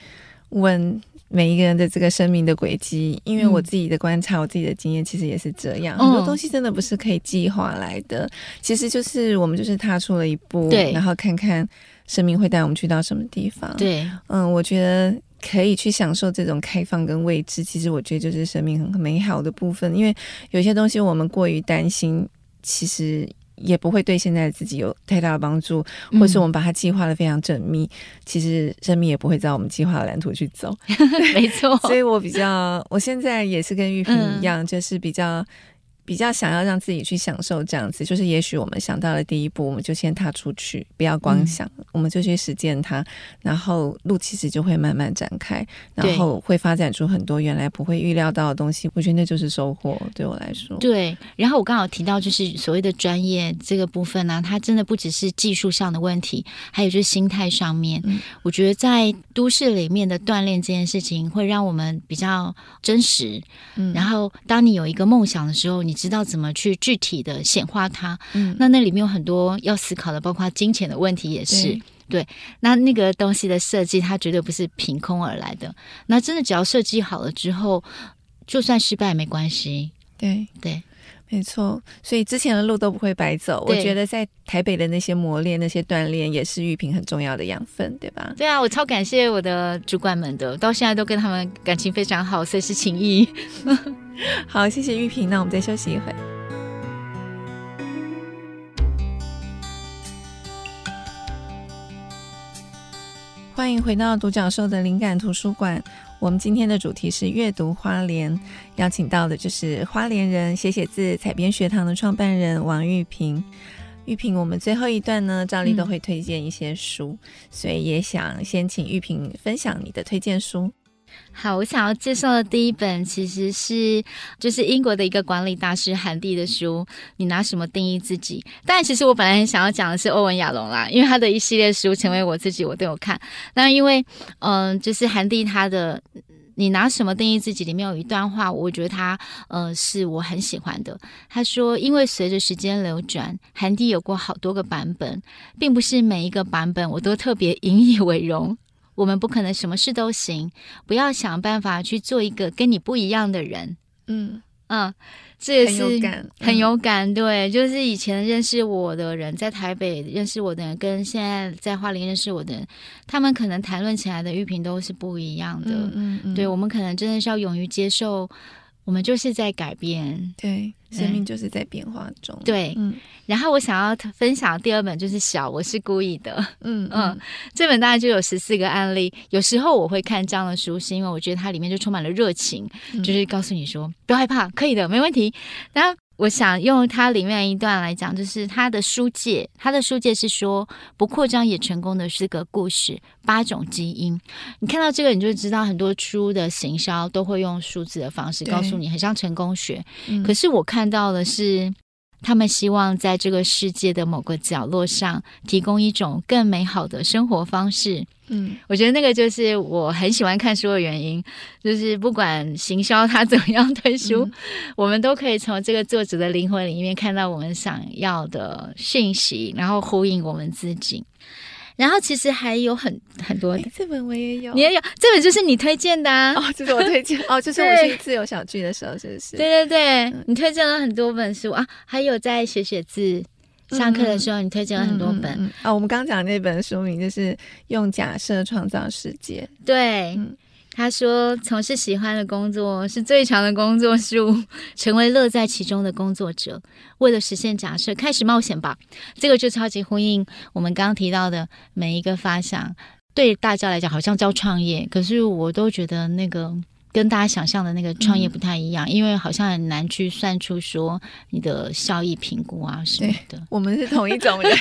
问每一个人的这个生命的轨迹，因为我自己的观察，嗯、我自己的经验其实也是这样。很多东西真的不是可以计划来的，嗯、其实就是我们就是踏出了一步，对，然后看看生命会带我们去到什么地方。对，嗯，我觉得。可以去享受这种开放跟未知，其实我觉得就是生命很美好的部分。因为有些东西我们过于担心，其实也不会对现在的自己有太大的帮助。或是我们把它计划的非常缜密，嗯、其实生命也不会照我们计划的蓝图去走。没错，所以我比较，我现在也是跟玉萍一样，嗯、就是比较。比较想要让自己去享受这样子，就是也许我们想到了第一步，我们就先踏出去，不要光想，嗯、我们就去实践它，然后路其实就会慢慢展开，然后会发展出很多原来不会预料到的东西。我觉得那就是收获，对我来说。对，然后我刚好提到就是所谓的专业这个部分呢、啊，它真的不只是技术上的问题，还有就是心态上面。嗯、我觉得在都市里面的锻炼这件事情，会让我们比较真实。嗯，然后当你有一个梦想的时候，你知道怎么去具体的显化它，嗯，那那里面有很多要思考的，包括金钱的问题也是，对，那那个东西的设计，它绝对不是凭空而来的。那真的只要设计好了之后，就算失败也没关系。对对。对没错，所以之前的路都不会白走。我觉得在台北的那些磨练、那些锻炼，也是玉萍很重要的养分，对吧？对啊，我超感谢我的主管们的，到现在都跟他们感情非常好，随时情谊。好谢谢玉萍那我们再休息一会欢迎回到独角兽的灵感图书馆我们今天的主题是阅读花莲邀请到的就是花莲人写写字采编学堂的创办人王玉萍。玉萍我们最后一段呢照例都会推荐一些书所以也想先请玉萍分享你的推荐书。好，我想要介绍的第一本其实是就是英国的一个管理大师韩蒂的书。你拿什么定义自己？但其实我本来很想要讲的是欧文亚龙啦，因为他的一系列书《成为我自己》我都有看。那因为嗯、就是韩蒂他的你拿什么定义自己里面有一段话，我觉得他呃是我很喜欢的。他说：“因为随着时间流转，韩蒂有过好多个版本，并不是每一个版本我都特别引以为荣。”我们不可能什么事都行，不要想办法去做一个跟你不一样的人。嗯嗯，这也是很有感，很有感。对，就是以前认识我的人，在台北认识我的人，跟现在在花莲认识我的人，他们可能谈论起来的玉萍都是不一样的。嗯嗯，嗯，对，我们可能真的是要勇于接受。我们就是在改变，对，生命就是在变化中。对，嗯。然后我想要分享第二本就是小，我是故意的。嗯嗯，这本大概就有十四个案例。有时候我会看这样的书，是因为我觉得它里面就充满了热情，嗯、就是告诉你说不要害怕，可以的，没问题。然后。我想用它里面一段来讲，就是他的书界，他的书界是说，不扩张也成功的四个故事，八种基因。你看到这个，你就知道很多书的行销都会用数字的方式告诉你，很像成功学。嗯、可是我看到的是。他们希望在这个世界的某个角落上提供一种更美好的生活方式。嗯，我觉得那个就是我很喜欢看书的原因，就是不管行销他怎么样推书，嗯、我们都可以从这个作者的灵魂里面看到我们想要的讯息，然后呼应我们自己。然后其实还有很很多，这本我也有，你也有，这本就是你推荐的啊？哦，这是我推荐。哦，就是我去自由小聚的时候，是不是？对 对对，嗯、你推荐了很多本书。啊，还有在写写字，上课的时候你推荐了很多本。啊、嗯嗯嗯。哦。我们刚讲那本书名就是《用假设创造世界》，对。他说：“从事喜欢的工作是最长的工作数，成为乐在其中的工作者。为了实现假设，开始冒险吧。这个就超级呼应我们刚刚提到的每一个发想。对大家来讲，好像叫创业，可是我都觉得那个。”跟大家想象的那个创业不太一样，嗯、因为好像很难去算出说你的效益评估啊什么的。我们是同一种人，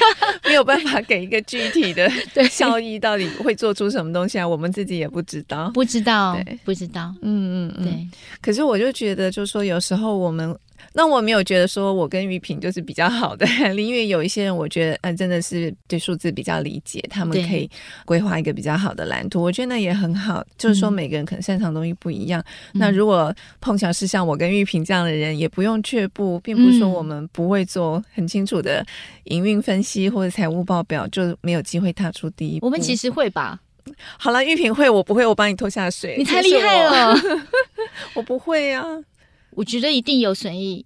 没有办法给一个具体的 效益到底会做出什么东西啊，我们自己也不知道，不知道，不知道。嗯嗯嗯，对。可是我就觉得，就是说有时候我们。那我没有觉得说我跟玉萍就是比较好的，因为有一些人我觉得，嗯，真的是对数字比较理解，他们可以规划一个比较好的蓝图。我觉得那也很好，就是说每个人可能擅长的东西不一样。嗯、那如果碰巧是像我跟玉萍这样的人，也不用却步，并不是说我们不会做很清楚的营运分析或者财务报表，就没有机会踏出第一步。我们其实会吧？好了，玉萍会，我不会，我帮你拖下水。你太厉害了，我不会啊。我觉得一定有损益，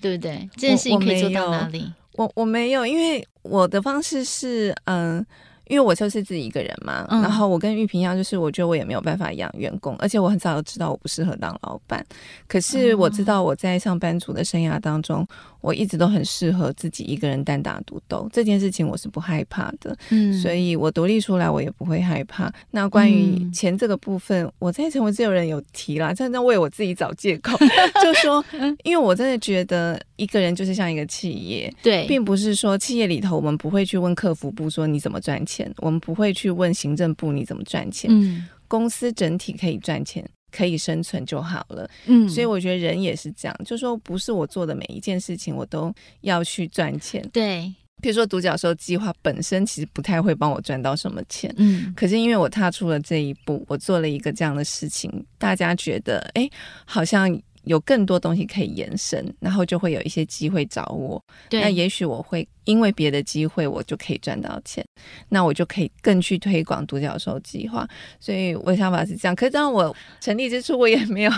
对不对？这件事情可以做到哪里？我我，我没有，因为我的方式是嗯。因为我就是自己一个人嘛，嗯、然后我跟玉萍一样，就是我觉得我也没有办法养员工，而且我很早就知道我不适合当老板。可是我知道我在上班族的生涯当中，我一直都很适合自己一个人单打独斗，这件事情我是不害怕的。嗯，所以我独立出来，我也不会害怕。那关于钱这个部分，嗯、我在成为自由人有提啦，真的为我自己找借口，就说，因为我真的觉得一个人就是像一个企业，对，并不是说企业里头我们不会去问客服部说你怎么赚钱。我们不会去问行政部你怎么赚钱，嗯，公司整体可以赚钱，可以生存就好了，嗯，所以我觉得人也是这样，就是说不是我做的每一件事情我都要去赚钱，对，比如说独角兽计划本身其实不太会帮我赚到什么钱，嗯，可是因为我踏出了这一步，我做了一个这样的事情，大家觉得哎，好像。有更多东西可以延伸，然后就会有一些机会找我。对，那也许我会因为别的机会，我就可以赚到钱，那我就可以更去推广独角兽计划。所以我的想法是这样。可是当我成立之初，我也没有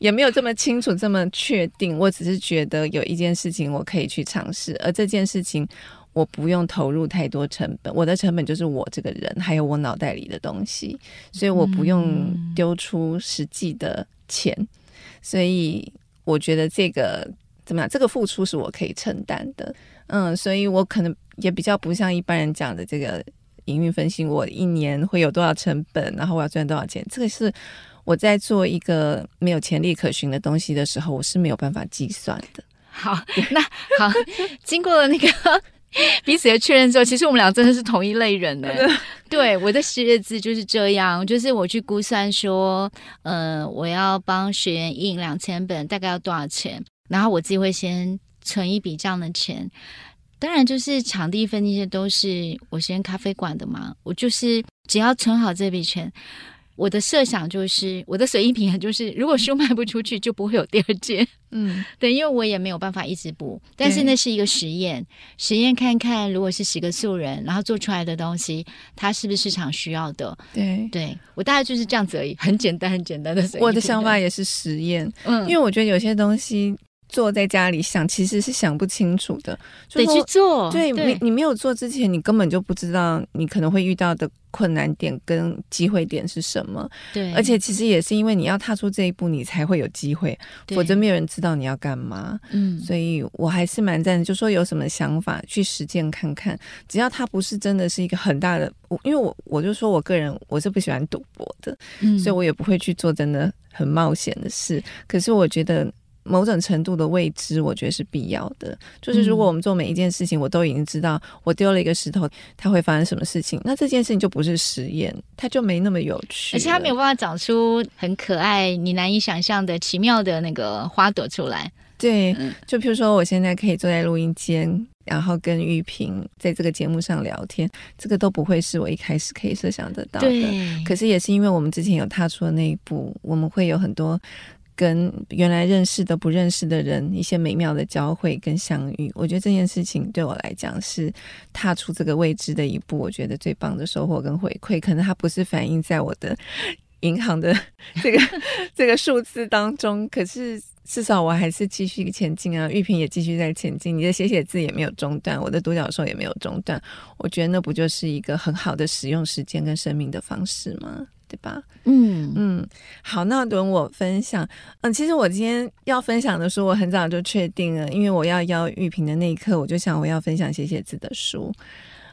也没有这么清楚、这么确定。我只是觉得有一件事情我可以去尝试，而这件事情我不用投入太多成本。我的成本就是我这个人，还有我脑袋里的东西，所以我不用丢出实际的钱。嗯所以我觉得这个怎么样？这个付出是我可以承担的，嗯，所以我可能也比较不像一般人讲的这个营运分析，我一年会有多少成本，然后我要赚多少钱。这个是我在做一个没有潜力可循的东西的时候，我是没有办法计算的。好，那好，经过了那个 彼此的确认之后，其实我们俩真的是同一类人 呢。对，我的学业字就是这样，就是我去估算说，呃，我要帮学员印两千本，大概要多少钱，然后我自己会先存一笔这样的钱。当然，就是场地费那些都是我先咖啡馆的嘛，我就是只要存好这笔钱。我的设想就是，我的随意平衡就是，如果书卖不出去，就不会有第二件。嗯，对，因为我也没有办法一直补。但是那是一个实验，实验看看，如果是十个素人，然后做出来的东西，它是不是市场需要的？对，对我大概就是这样子而已，很简单，很简单的。我的想法也是实验，嗯，因为我觉得有些东西。坐在家里想，其实是想不清楚的，得去做。对，对你，你没有做之前，你根本就不知道你可能会遇到的困难点跟机会点是什么。对，而且其实也是因为你要踏出这一步，你才会有机会，否则没有人知道你要干嘛。嗯，所以我还是蛮赞成，就说有什么想法去实践看看，只要它不是真的是一个很大的，我因为我我就说我个人我是不喜欢赌博的，嗯，所以我也不会去做真的很冒险的事。可是我觉得。某种程度的未知，我觉得是必要的。就是如果我们做每一件事情，我都已经知道我丢了一个石头，它会发生什么事情，那这件事情就不是实验，它就没那么有趣，而且它没有办法长出很可爱、你难以想象的奇妙的那个花朵出来。对，就譬如说，我现在可以坐在录音间，然后跟玉萍在这个节目上聊天，这个都不会是我一开始可以设想得到的。对，可是也是因为我们之前有踏出了那一步，我们会有很多。跟原来认识的、不认识的人一些美妙的交汇跟相遇，我觉得这件事情对我来讲是踏出这个未知的一步，我觉得最棒的收获跟回馈，可能它不是反映在我的 银行的这个 这个数字当中，可是至少我还是继续前进啊，玉萍也继续在前进，你的写写字也没有中断，我的独角兽也没有中断，我觉得那不就是一个很好的使用时间跟生命的方式吗？对吧？嗯嗯，好，那轮我分享。嗯，其实我今天要分享的书，我很早就确定了，因为我要邀玉萍的那一刻，我就想我要分享写写字的书。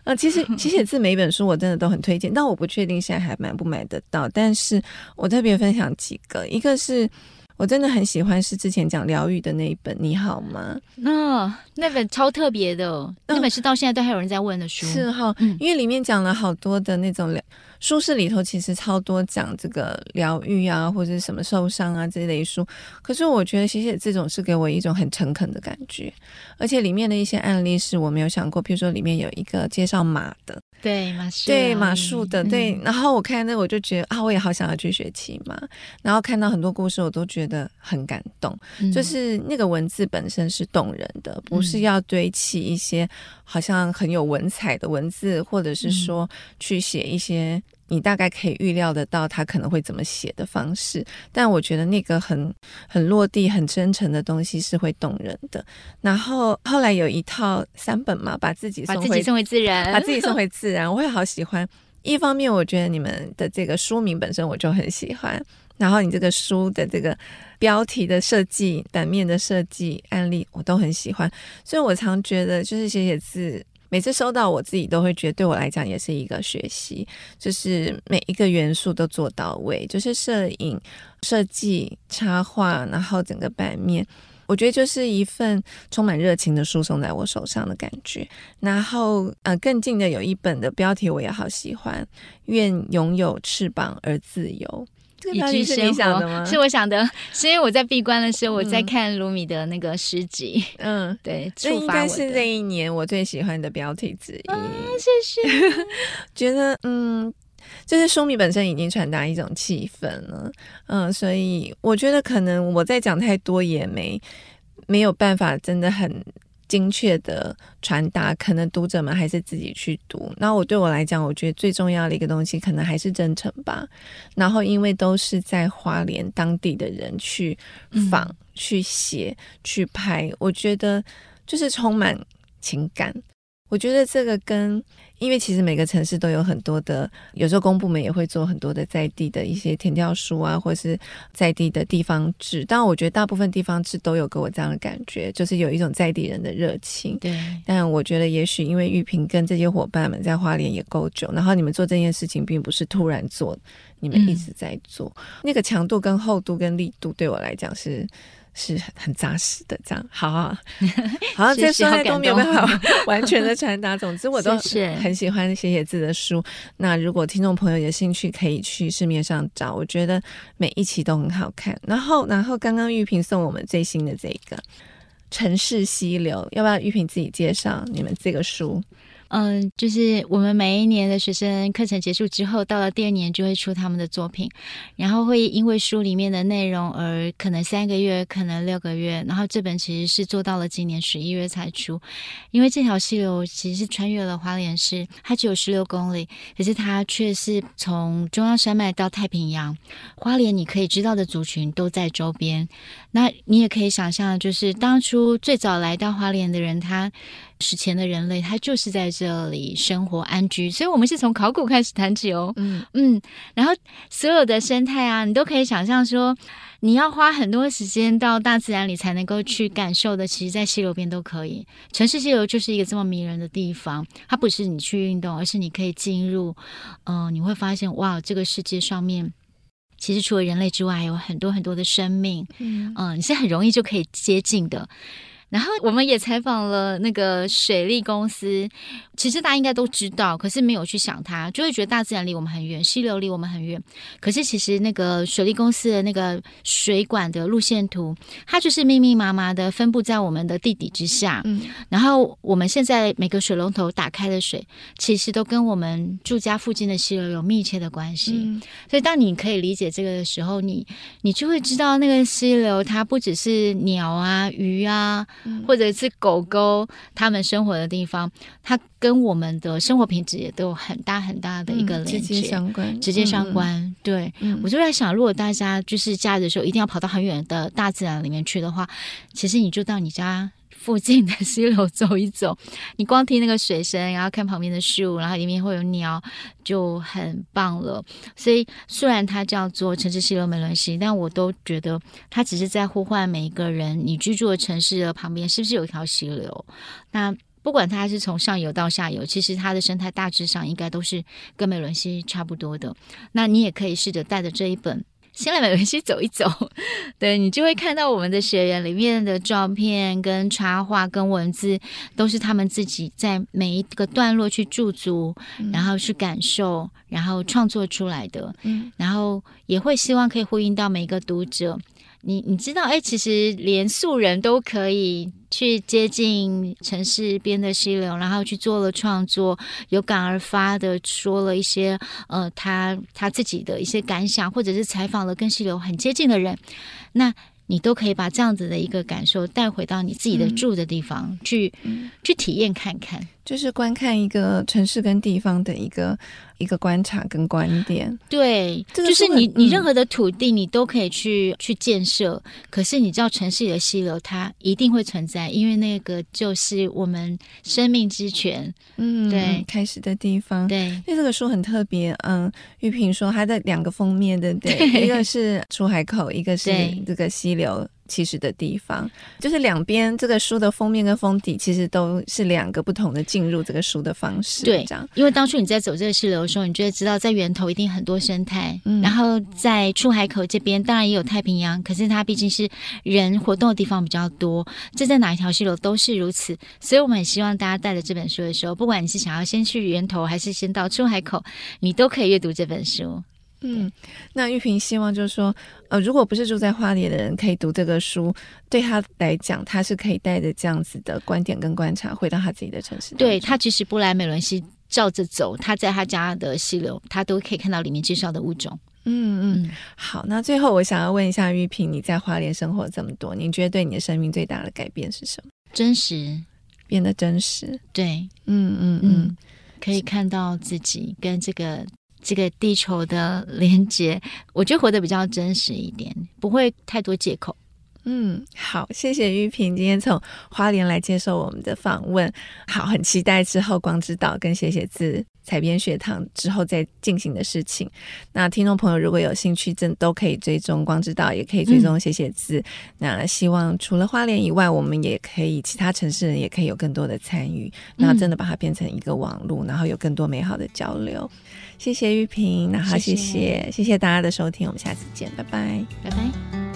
呃，其实 写写字每一本书我真的都很推荐，但我不确定现在还买不买得到。但是我特别分享几个，一个是。我真的很喜欢是之前讲疗愈的那一本，你好吗？那、哦、那本超特别的，那本是到现在都还有人在问的书。嗯、是哈，因为里面讲了好多的那种疗，书市里头其实超多讲这个疗愈啊，或者是什么受伤啊这类书。可是我觉得写写这种是给我一种很诚恳的感觉，而且里面的一些案例是我没有想过，譬如说里面有一个介绍马的。对马术，对马术的，对。嗯、然后我看那我就觉得啊，我也好想要去学骑马。然后看到很多故事，我都觉得很感动。嗯、就是那个文字本身是动人的，不是要堆砌一些好像很有文采的文字，或者是说去写一些。你大概可以预料得到他可能会怎么写的方式，但我觉得那个很很落地、很真诚的东西是会动人的。然后后来有一套三本嘛，把自己送回，把自己送回自然，把自己送回自然，我会好喜欢。一方面，我觉得你们的这个书名本身我就很喜欢，然后你这个书的这个标题的设计、版面的设计、案例我都很喜欢，所以我常觉得就是写写字。每次收到，我自己都会觉得，对我来讲也是一个学习，就是每一个元素都做到位，就是摄影、设计、插画，然后整个版面，我觉得就是一份充满热情的书送在我手上的感觉。然后，呃，更近的有一本的标题我也好喜欢，愿拥有翅膀而自由。这个标题是你想的吗？是我想的，是因为我在闭关的时候，我在看卢米的那个诗集。嗯，对，这应该是这一年我最喜欢的标题之一。啊，谢谢。觉得嗯，就是书名本身已经传达一种气氛了。嗯，所以我觉得可能我在讲太多也没没有办法，真的很。精确的传达，可能读者们还是自己去读。那我对我来讲，我觉得最重要的一个东西，可能还是真诚吧。然后，因为都是在花莲当地的人去访、去写、去拍，我觉得就是充满情感。我觉得这个跟，因为其实每个城市都有很多的，有时候公部门也会做很多的在地的一些填调书啊，或是在地的地方志。当然，我觉得大部分地方志都有给我这样的感觉，就是有一种在地人的热情。对。但我觉得，也许因为玉萍跟这些伙伴们在花莲也够久，然后你们做这件事情并不是突然做，你们一直在做，嗯、那个强度跟厚度跟力度，对我来讲是。是很扎实的，这样好好好像在说太多没有办法完全的传达。总之，我都 很喜欢写写字的书。那如果听众朋友有兴趣，可以去市面上找。我觉得每一期都很好看。然后，然后刚刚玉萍送我们最新的这个《城市溪流》，要不要玉萍自己介绍你们这个书？嗯，就是我们每一年的学生课程结束之后，到了第二年就会出他们的作品，然后会因为书里面的内容而可能三个月，可能六个月，然后这本其实是做到了今年十一月才出，因为这条溪流其实是穿越了花莲市，它只有十六公里，可是它却是从中央山脉到太平洋，花莲你可以知道的族群都在周边，那你也可以想象，就是当初最早来到花莲的人，他。史前的人类，他就是在这里生活安居，所以我们是从考古开始谈起哦。嗯嗯，然后所有的生态啊，你都可以想象说，你要花很多时间到大自然里才能够去感受的，其实，在溪流边都可以。城市溪流就是一个这么迷人的地方，它不是你去运动，而是你可以进入，嗯、呃，你会发现哇，这个世界上面其实除了人类之外，还有很多很多的生命，嗯、呃，你是很容易就可以接近的。然后我们也采访了那个水利公司，其实大家应该都知道，可是没有去想它，就会觉得大自然离我们很远，溪流离我们很远。可是其实那个水利公司的那个水管的路线图，它就是密密麻麻的分布在我们的地底之下。嗯，然后我们现在每个水龙头打开的水，其实都跟我们住家附近的溪流有密切的关系。嗯，所以当你可以理解这个的时候，你你就会知道那个溪流它不只是鸟啊、鱼啊。或者是狗狗，它们生活的地方，它跟我们的生活品质也都有很大很大的一个连接，直接相关。直接相关。嗯、对、嗯，我就在想，如果大家就是假日的时候一定要跑到很远的大自然里面去的话，其实你就到你家。附近的溪流走一走，你光听那个水声，然后看旁边的树，然后里面会有鸟，就很棒了。所以虽然它叫做城市溪流美仑溪，但我都觉得它只是在呼唤每一个人，你居住的城市的旁边是不是有一条溪流？那不管它是从上游到下游，其实它的生态大致上应该都是跟美仑溪差不多的。那你也可以试着带着这一本。先来美文区走一走，对，你就会看到我们的学员里面的照片、跟插画、跟文字，都是他们自己在每一个段落去驻足，然后去感受，然后创作出来的。嗯，然后也会希望可以呼应到每一个读者。你你知道，哎，其实连素人都可以去接近城市边的溪流，然后去做了创作，有感而发的说了一些，呃，他他自己的一些感想，或者是采访了跟溪流很接近的人，那。你都可以把这样子的一个感受带回到你自己的住的地方、嗯、去、嗯，去体验看看，就是观看一个城市跟地方的一个一个观察跟观点。对，这个、就是你你任何的土地你都可以去、嗯、去建设，可是你知道城市里的溪流它一定会存在，因为那个就是我们生命之泉。嗯，对，开始的地方。对，因为这个书很特别。嗯，玉萍说它的两个封面对不对？一个是出海口，一个是这个溪。流其实的地方，就是两边这个书的封面跟封底，其实都是两个不同的进入这个书的方式。对，这样。因为当初你在走这个溪流的时候，你就会知道在源头一定很多生态，嗯，然后在出海口这边当然也有太平洋，可是它毕竟是人活动的地方比较多。这在哪一条溪流都是如此，所以我们很希望大家带着这本书的时候，不管你是想要先去源头，还是先到出海口，你都可以阅读这本书。嗯，那玉萍希望就是说，呃，如果不是住在花莲的人可以读这个书，对他来讲，他是可以带着这样子的观点跟观察回到他自己的城市。对，他其实不来美伦溪，照着走，他在他家的溪流，他都可以看到里面介绍的物种。嗯嗯，好，那最后我想要问一下玉萍，你在花莲生活这么多，你觉得对你的生命最大的改变是什么？真实，变得真实。对，嗯嗯嗯，可以看到自己跟这个。这个地球的连接，我觉得活得比较真实一点，不会太多借口。嗯，好，谢谢玉萍今天从花莲来接受我们的访问。好，很期待之后光之岛跟写写字采编学堂之后再进行的事情。那听众朋友如果有兴趣，真都可以追踪光之道，也可以追踪写写字。嗯、那希望除了花莲以外，我们也可以其他城市人也可以有更多的参与。那真的把它变成一个网络，然后有更多美好的交流。谢谢玉萍，那好，谢谢谢谢，谢谢大家的收听，我们下次见，拜拜，拜拜。